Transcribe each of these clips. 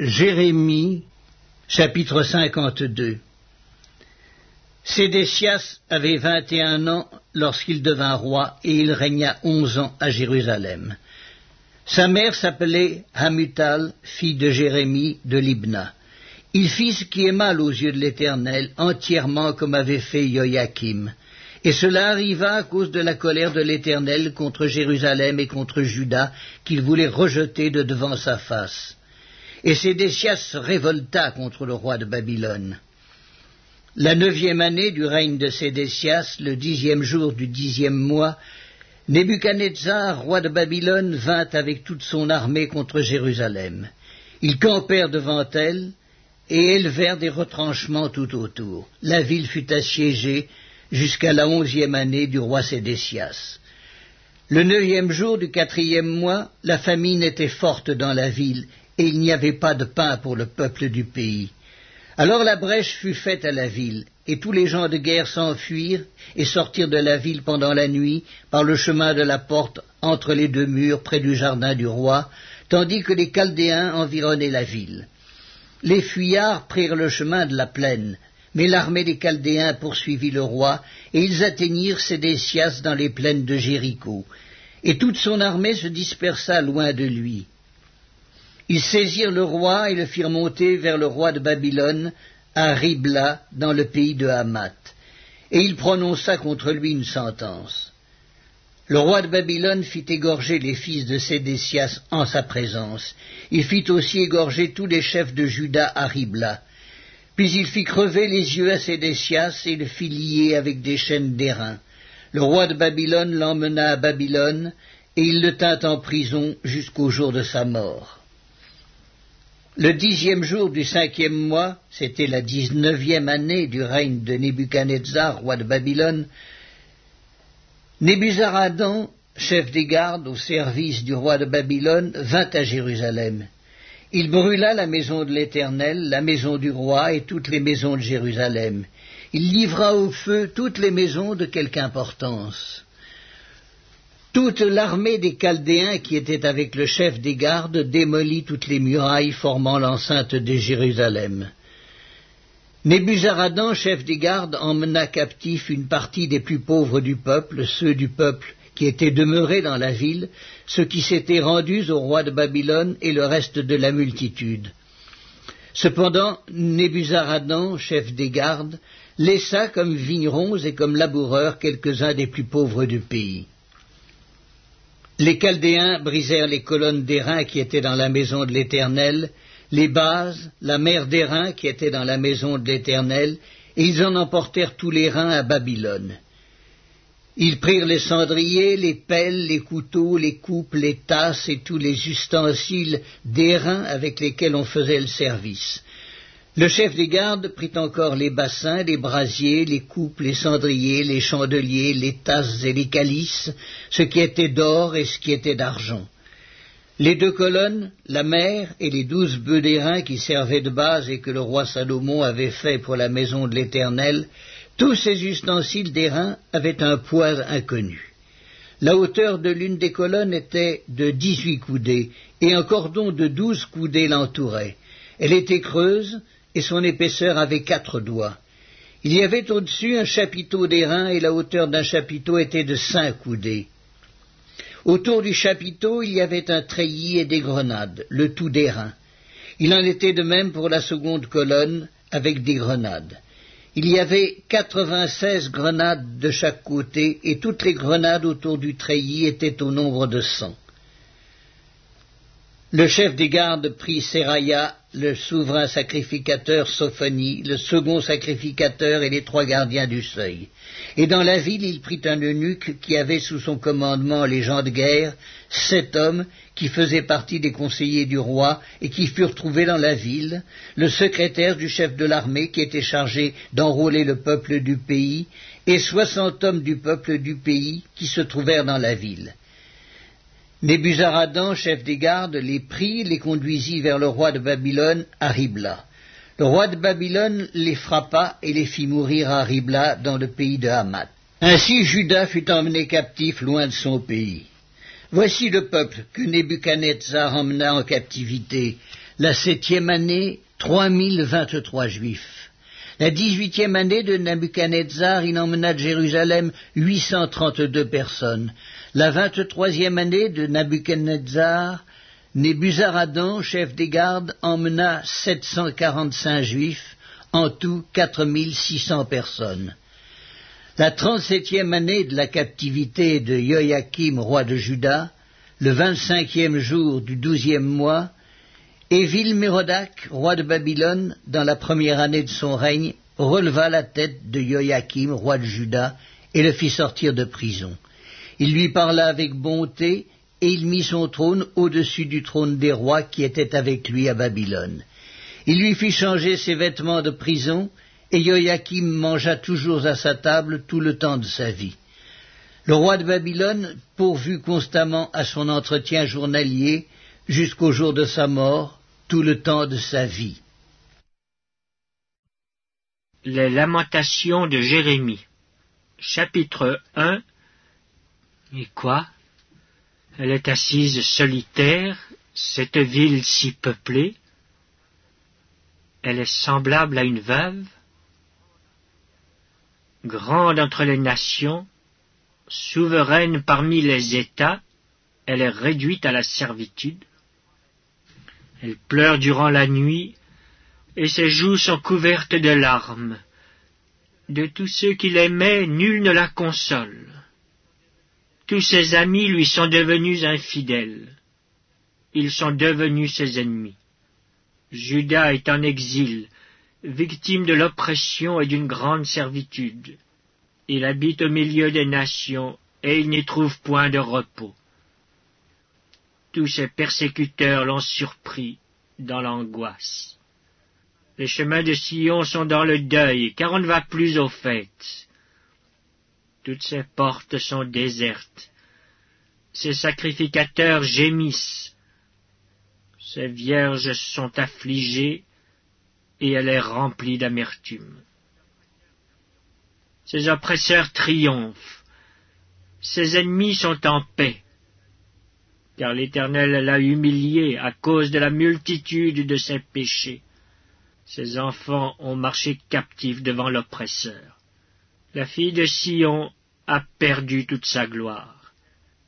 Jérémie, chapitre 52 Sédécias avait vingt et un ans lorsqu'il devint roi, et il régna onze ans à Jérusalem. Sa mère s'appelait Hamutal, fille de Jérémie de Libna. Il fit ce qui est mal aux yeux de l'Éternel, entièrement comme avait fait Joachim. Et cela arriva à cause de la colère de l'Éternel contre Jérusalem et contre Juda, qu'il voulait rejeter de devant sa face et Sédécias se révolta contre le roi de Babylone. La neuvième année du règne de Sédécias, le dixième jour du dixième mois, Nebuchadnezzar, roi de Babylone, vint avec toute son armée contre Jérusalem. Ils campèrent devant elle et élevèrent des retranchements tout autour. La ville fut assiégée jusqu'à la onzième année du roi Sédécias. Le neuvième jour du quatrième mois, la famine était forte dans la ville, et il n'y avait pas de pain pour le peuple du pays. Alors la brèche fut faite à la ville, et tous les gens de guerre s'enfuirent et sortirent de la ville pendant la nuit par le chemin de la porte entre les deux murs près du jardin du roi, tandis que les Chaldéens environnaient la ville. Les fuyards prirent le chemin de la plaine, mais l'armée des Chaldéens poursuivit le roi, et ils atteignirent Sédécias dans les plaines de Jéricho, et toute son armée se dispersa loin de lui. Ils saisirent le roi et le firent monter vers le roi de Babylone, à Ribla, dans le pays de Hamath. Et il prononça contre lui une sentence. Le roi de Babylone fit égorger les fils de Sédécias en sa présence. Il fit aussi égorger tous les chefs de Juda à Ribla. Puis il fit crever les yeux à Sédécias et le fit lier avec des chaînes d'airain. Le roi de Babylone l'emmena à Babylone, et il le tint en prison jusqu'au jour de sa mort. Le dixième jour du cinquième mois, c'était la dix-neuvième année du règne de Nebuchadnezzar, roi de Babylone, Nebuzaradan, chef des gardes au service du roi de Babylone, vint à Jérusalem. Il brûla la maison de l'Éternel, la maison du roi et toutes les maisons de Jérusalem. Il livra au feu toutes les maisons de quelque importance. Toute l'armée des Chaldéens qui était avec le chef des gardes démolit toutes les murailles formant l'enceinte de Jérusalem. Nébuzaradan, chef des gardes, emmena captif une partie des plus pauvres du peuple, ceux du peuple qui étaient demeurés dans la ville, ceux qui s'étaient rendus au roi de Babylone et le reste de la multitude. Cependant, Nébuzaradan, chef des gardes, laissa comme vignerons et comme laboureurs quelques-uns des plus pauvres du pays. Les Chaldéens brisèrent les colonnes d'airain qui étaient dans la maison de l'Éternel, les bases, la mer d'airain qui était dans la maison de l'Éternel, et ils en emportèrent tous les reins à Babylone. Ils prirent les cendriers, les pelles, les couteaux, les coupes, les tasses et tous les ustensiles d'airain avec lesquels on faisait le service. Le chef des gardes prit encore les bassins, les brasiers, les coupes, les cendriers, les chandeliers, les tasses et les calices, ce qui était d'or et ce qui était d'argent. Les deux colonnes, la mer et les douze bœufs d'airain qui servaient de base et que le roi Salomon avait fait pour la maison de l'Éternel, tous ces ustensiles d'airain avaient un poids inconnu. La hauteur de l'une des colonnes était de dix-huit coudées, et un cordon de douze coudées l'entourait. Elle était creuse, et son épaisseur avait quatre doigts. Il y avait au-dessus un chapiteau d'airain et la hauteur d'un chapiteau était de cinq coudées. Autour du chapiteau, il y avait un treillis et des grenades, le tout d'airain. Il en était de même pour la seconde colonne, avec des grenades. Il y avait quatre-vingt-seize grenades de chaque côté, et toutes les grenades autour du treillis étaient au nombre de cent. Le chef des gardes prit Seraya, le souverain sacrificateur Sophonie, le second sacrificateur et les trois gardiens du seuil. Et dans la ville, il prit un eunuque qui avait sous son commandement les gens de guerre, sept hommes qui faisaient partie des conseillers du roi et qui furent trouvés dans la ville, le secrétaire du chef de l'armée qui était chargé d'enrôler le peuple du pays, et soixante hommes du peuple du pays qui se trouvèrent dans la ville. Nebuzaradan, chef des gardes, les prit, les conduisit vers le roi de Babylone à Ribla. Le roi de Babylone les frappa et les fit mourir à Ribla dans le pays de Hamath. Ainsi Judas fut emmené captif loin de son pays. Voici le peuple que Nebuchadnezzar emmena en captivité, La septième année, trois mille vingt-trois juifs. La dix-huitième année de Nabuchodonosor, il emmena de Jérusalem huit cent trente-deux personnes. La vingt-troisième année de Nabuchodonosor, Nébuzaradan, chef des gardes, emmena sept cent quarante-cinq juifs, en tout quatre mille six cents personnes. La trente-septième année de la captivité de Joachim, roi de Juda, le vingt-cinquième jour du douzième mois, Évil-Mérodac, roi de Babylone, dans la première année de son règne, releva la tête de Joachim, roi de Juda, et le fit sortir de prison. Il lui parla avec bonté, et il mit son trône au-dessus du trône des rois qui étaient avec lui à Babylone. Il lui fit changer ses vêtements de prison, et Joachim mangea toujours à sa table tout le temps de sa vie. Le roi de Babylone pourvu constamment à son entretien journalier jusqu'au jour de sa mort, tout le temps de sa vie. Les lamentations de Jérémie Chapitre 1 Et quoi? Elle est assise solitaire, cette ville si peuplée. Elle est semblable à une veuve, grande entre les nations, souveraine parmi les États, elle est réduite à la servitude. Elle pleure durant la nuit, et ses joues sont couvertes de larmes. De tous ceux qui l'aimaient, nul ne la console. Tous ses amis lui sont devenus infidèles. Ils sont devenus ses ennemis. Judas est en exil, victime de l'oppression et d'une grande servitude. Il habite au milieu des nations, et il n'y trouve point de repos. Tous ses persécuteurs l'ont surpris dans l'angoisse. Les chemins de Sion sont dans le deuil, car on ne va plus aux fêtes. Toutes ses portes sont désertes. Ses sacrificateurs gémissent. Ses vierges sont affligées, et elle est remplie d'amertume. Ses oppresseurs triomphent. Ses ennemis sont en paix car l'Éternel l'a humilié à cause de la multitude de ses péchés. Ses enfants ont marché captifs devant l'oppresseur. La fille de Sion a perdu toute sa gloire.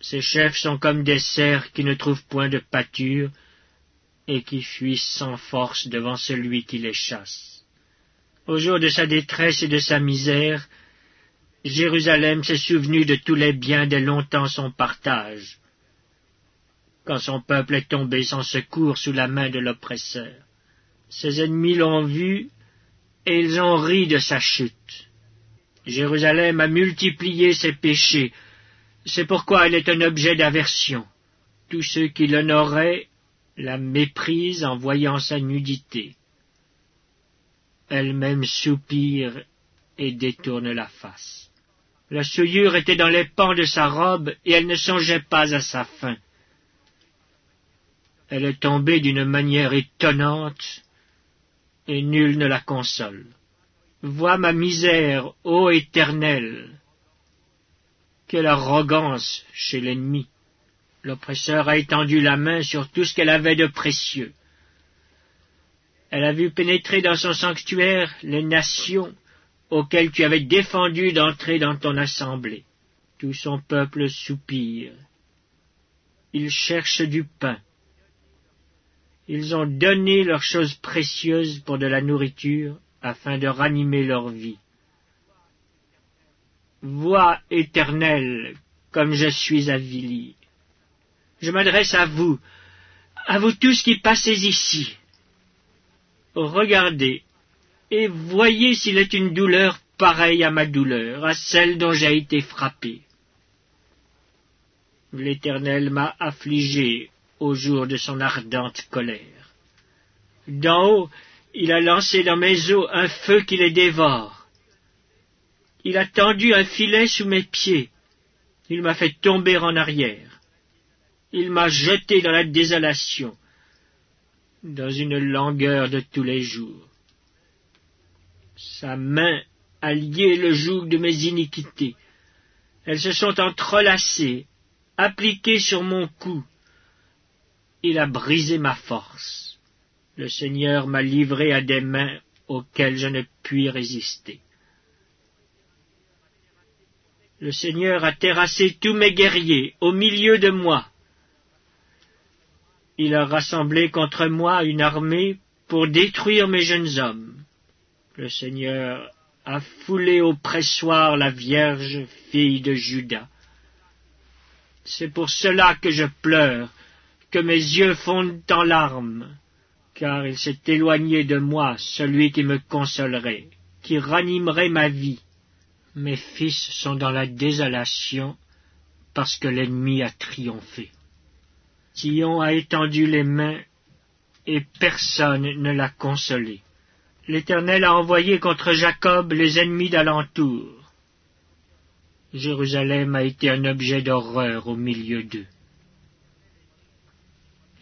Ses chefs sont comme des cerfs qui ne trouvent point de pâture et qui fuient sans force devant celui qui les chasse. Au jour de sa détresse et de sa misère, Jérusalem s'est souvenu de tous les biens de longtemps son partage quand son peuple est tombé sans secours sous la main de l'oppresseur. Ses ennemis l'ont vu, et ils ont ri de sa chute. Jérusalem a multiplié ses péchés, c'est pourquoi elle est un objet d'aversion. Tous ceux qui l'honoraient la méprisent en voyant sa nudité. Elle-même soupire et détourne la face. La souillure était dans les pans de sa robe, et elle ne songeait pas à sa fin. Elle est tombée d'une manière étonnante, et nul ne la console. Vois ma misère, ô Éternel. Quelle arrogance chez l'ennemi. L'oppresseur a étendu la main sur tout ce qu'elle avait de précieux. Elle a vu pénétrer dans son sanctuaire les nations auxquelles tu avais défendu d'entrer dans ton assemblée. Tout son peuple soupire. Il cherche du pain. Ils ont donné leurs choses précieuses pour de la nourriture afin de ranimer leur vie. Vois, éternel, comme je suis avili. Je m'adresse à vous, à vous tous qui passez ici. Regardez, et voyez s'il est une douleur pareille à ma douleur, à celle dont j'ai été frappé. L'Éternel m'a affligé au jour de son ardente colère. D'en haut, il a lancé dans mes eaux un feu qui les dévore. Il a tendu un filet sous mes pieds. Il m'a fait tomber en arrière. Il m'a jeté dans la désolation, dans une langueur de tous les jours. Sa main a lié le joug de mes iniquités. Elles se sont entrelacées, appliquées sur mon cou il a brisé ma force. Le Seigneur m'a livré à des mains auxquelles je ne puis résister. Le Seigneur a terrassé tous mes guerriers au milieu de moi. Il a rassemblé contre moi une armée pour détruire mes jeunes hommes. Le Seigneur a foulé au pressoir la Vierge, fille de Judas. C'est pour cela que je pleure, que mes yeux fondent en larmes, car il s'est éloigné de moi celui qui me consolerait, qui ranimerait ma vie. Mes fils sont dans la désolation parce que l'ennemi a triomphé. Sion a étendu les mains et personne ne l'a consolé. L'Éternel a envoyé contre Jacob les ennemis d'alentour. Jérusalem a été un objet d'horreur au milieu d'eux.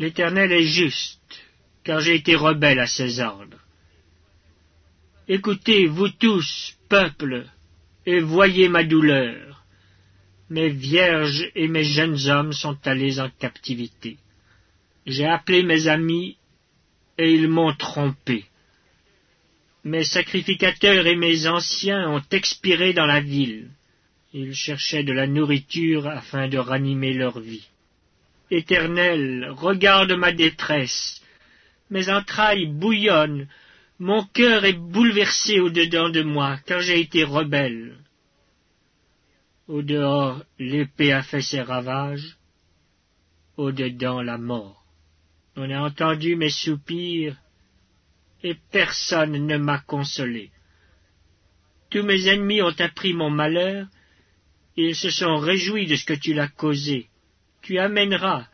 L'Éternel est juste, car j'ai été rebelle à ses ordres. Écoutez, vous tous, peuple, et voyez ma douleur. Mes vierges et mes jeunes hommes sont allés en captivité. J'ai appelé mes amis, et ils m'ont trompé. Mes sacrificateurs et mes anciens ont expiré dans la ville. Ils cherchaient de la nourriture afin de ranimer leur vie. Éternel, regarde ma détresse. Mes entrailles bouillonnent, mon cœur est bouleversé au-dedans de moi, car j'ai été rebelle. Au-dehors, l'épée a fait ses ravages, au-dedans, la mort. On a entendu mes soupirs, et personne ne m'a consolé. Tous mes ennemis ont appris mon malheur, et ils se sont réjouis de ce que tu l'as causé. Tu amèneras,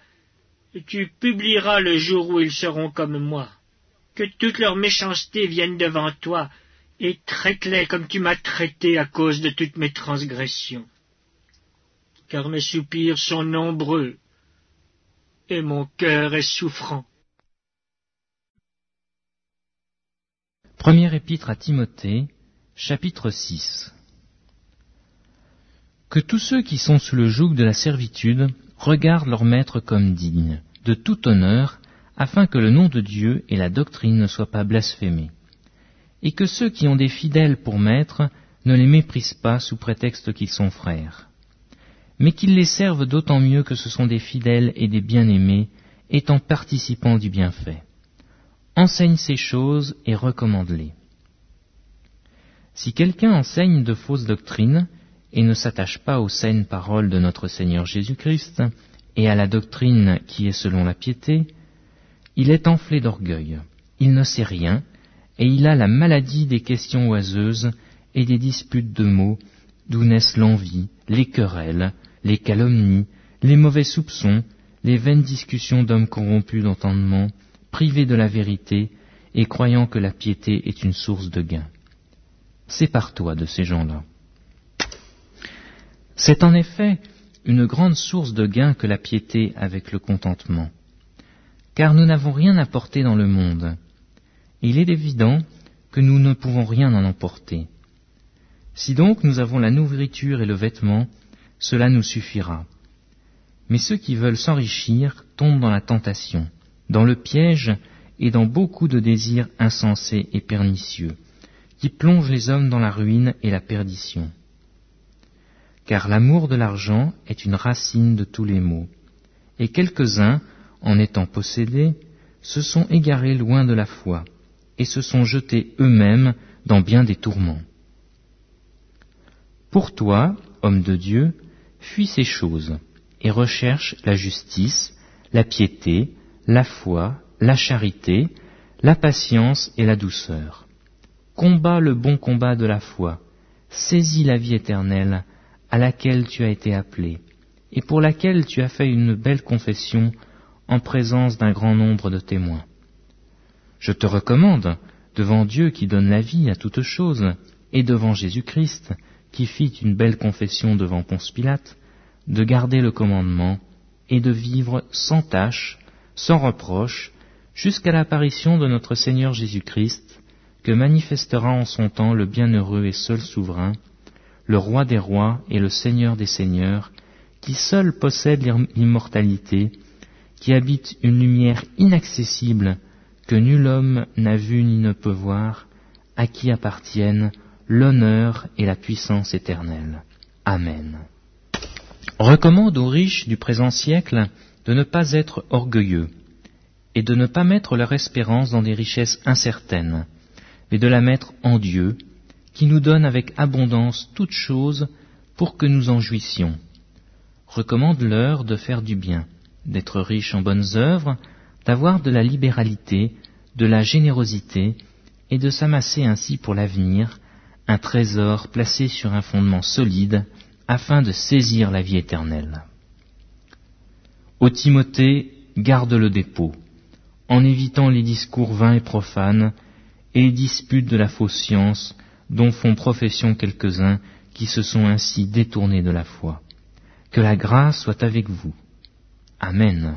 tu publieras le jour où ils seront comme moi que toute leur méchanceté vienne devant toi, et traite-les comme tu m'as traité à cause de toutes mes transgressions. Car mes soupirs sont nombreux, et mon cœur est souffrant. Première épître à Timothée, chapitre 6 Que tous ceux qui sont sous le joug de la servitude regardent leur maître comme digne, de tout honneur, afin que le nom de Dieu et la doctrine ne soient pas blasphémés, et que ceux qui ont des fidèles pour maîtres ne les méprisent pas sous prétexte qu'ils sont frères, mais qu'ils les servent d'autant mieux que ce sont des fidèles et des bien-aimés, étant participants du bienfait. Enseigne ces choses et recommande-les. Si quelqu'un enseigne de fausses doctrines et ne s'attache pas aux saines paroles de notre Seigneur Jésus-Christ et à la doctrine qui est selon la piété, il est enflé d'orgueil, il ne sait rien, et il a la maladie des questions oiseuses et des disputes de mots, d'où naissent l'envie, les querelles, les calomnies, les mauvais soupçons, les vaines discussions d'hommes corrompus d'entendement, privés de la vérité et croyant que la piété est une source de gain. Sépare-toi de ces gens-là. C'est en effet une grande source de gain que la piété avec le contentement car nous n'avons rien apporté dans le monde. Il est évident que nous ne pouvons rien en emporter. Si donc nous avons la nourriture et le vêtement, cela nous suffira. Mais ceux qui veulent s'enrichir tombent dans la tentation, dans le piège et dans beaucoup de désirs insensés et pernicieux, qui plongent les hommes dans la ruine et la perdition. Car l'amour de l'argent est une racine de tous les maux, et quelques-uns en étant possédés, se sont égarés loin de la foi, et se sont jetés eux-mêmes dans bien des tourments. Pour toi, homme de Dieu, fuis ces choses, et recherche la justice, la piété, la foi, la charité, la patience et la douceur. Combat le bon combat de la foi, saisis la vie éternelle à laquelle tu as été appelé, et pour laquelle tu as fait une belle confession en présence d'un grand nombre de témoins. Je te recommande, devant Dieu qui donne la vie à toutes choses, et devant Jésus-Christ, qui fit une belle confession devant Ponce Pilate, de garder le commandement et de vivre sans tâche, sans reproche, jusqu'à l'apparition de notre Seigneur Jésus-Christ, que manifestera en son temps le bienheureux et seul souverain, le roi des rois et le Seigneur des seigneurs, qui seul possède l'immortalité qui habite une lumière inaccessible que nul homme n'a vu ni ne peut voir, à qui appartiennent l'honneur et la puissance éternelle. Amen. Recommande aux riches du présent siècle de ne pas être orgueilleux et de ne pas mettre leur espérance dans des richesses incertaines, mais de la mettre en Dieu, qui nous donne avec abondance toutes choses pour que nous en jouissions. Recommande-leur de faire du bien, d'être riches en bonnes œuvres, d'avoir de la libéralité, de la générosité, et de s'amasser ainsi pour l'avenir un trésor placé sur un fondement solide, afin de saisir la vie éternelle. Ô Timothée, garde le dépôt, en évitant les discours vains et profanes, et les disputes de la fausse science, dont font profession quelques-uns qui se sont ainsi détournés de la foi. Que la grâce soit avec vous. Amen.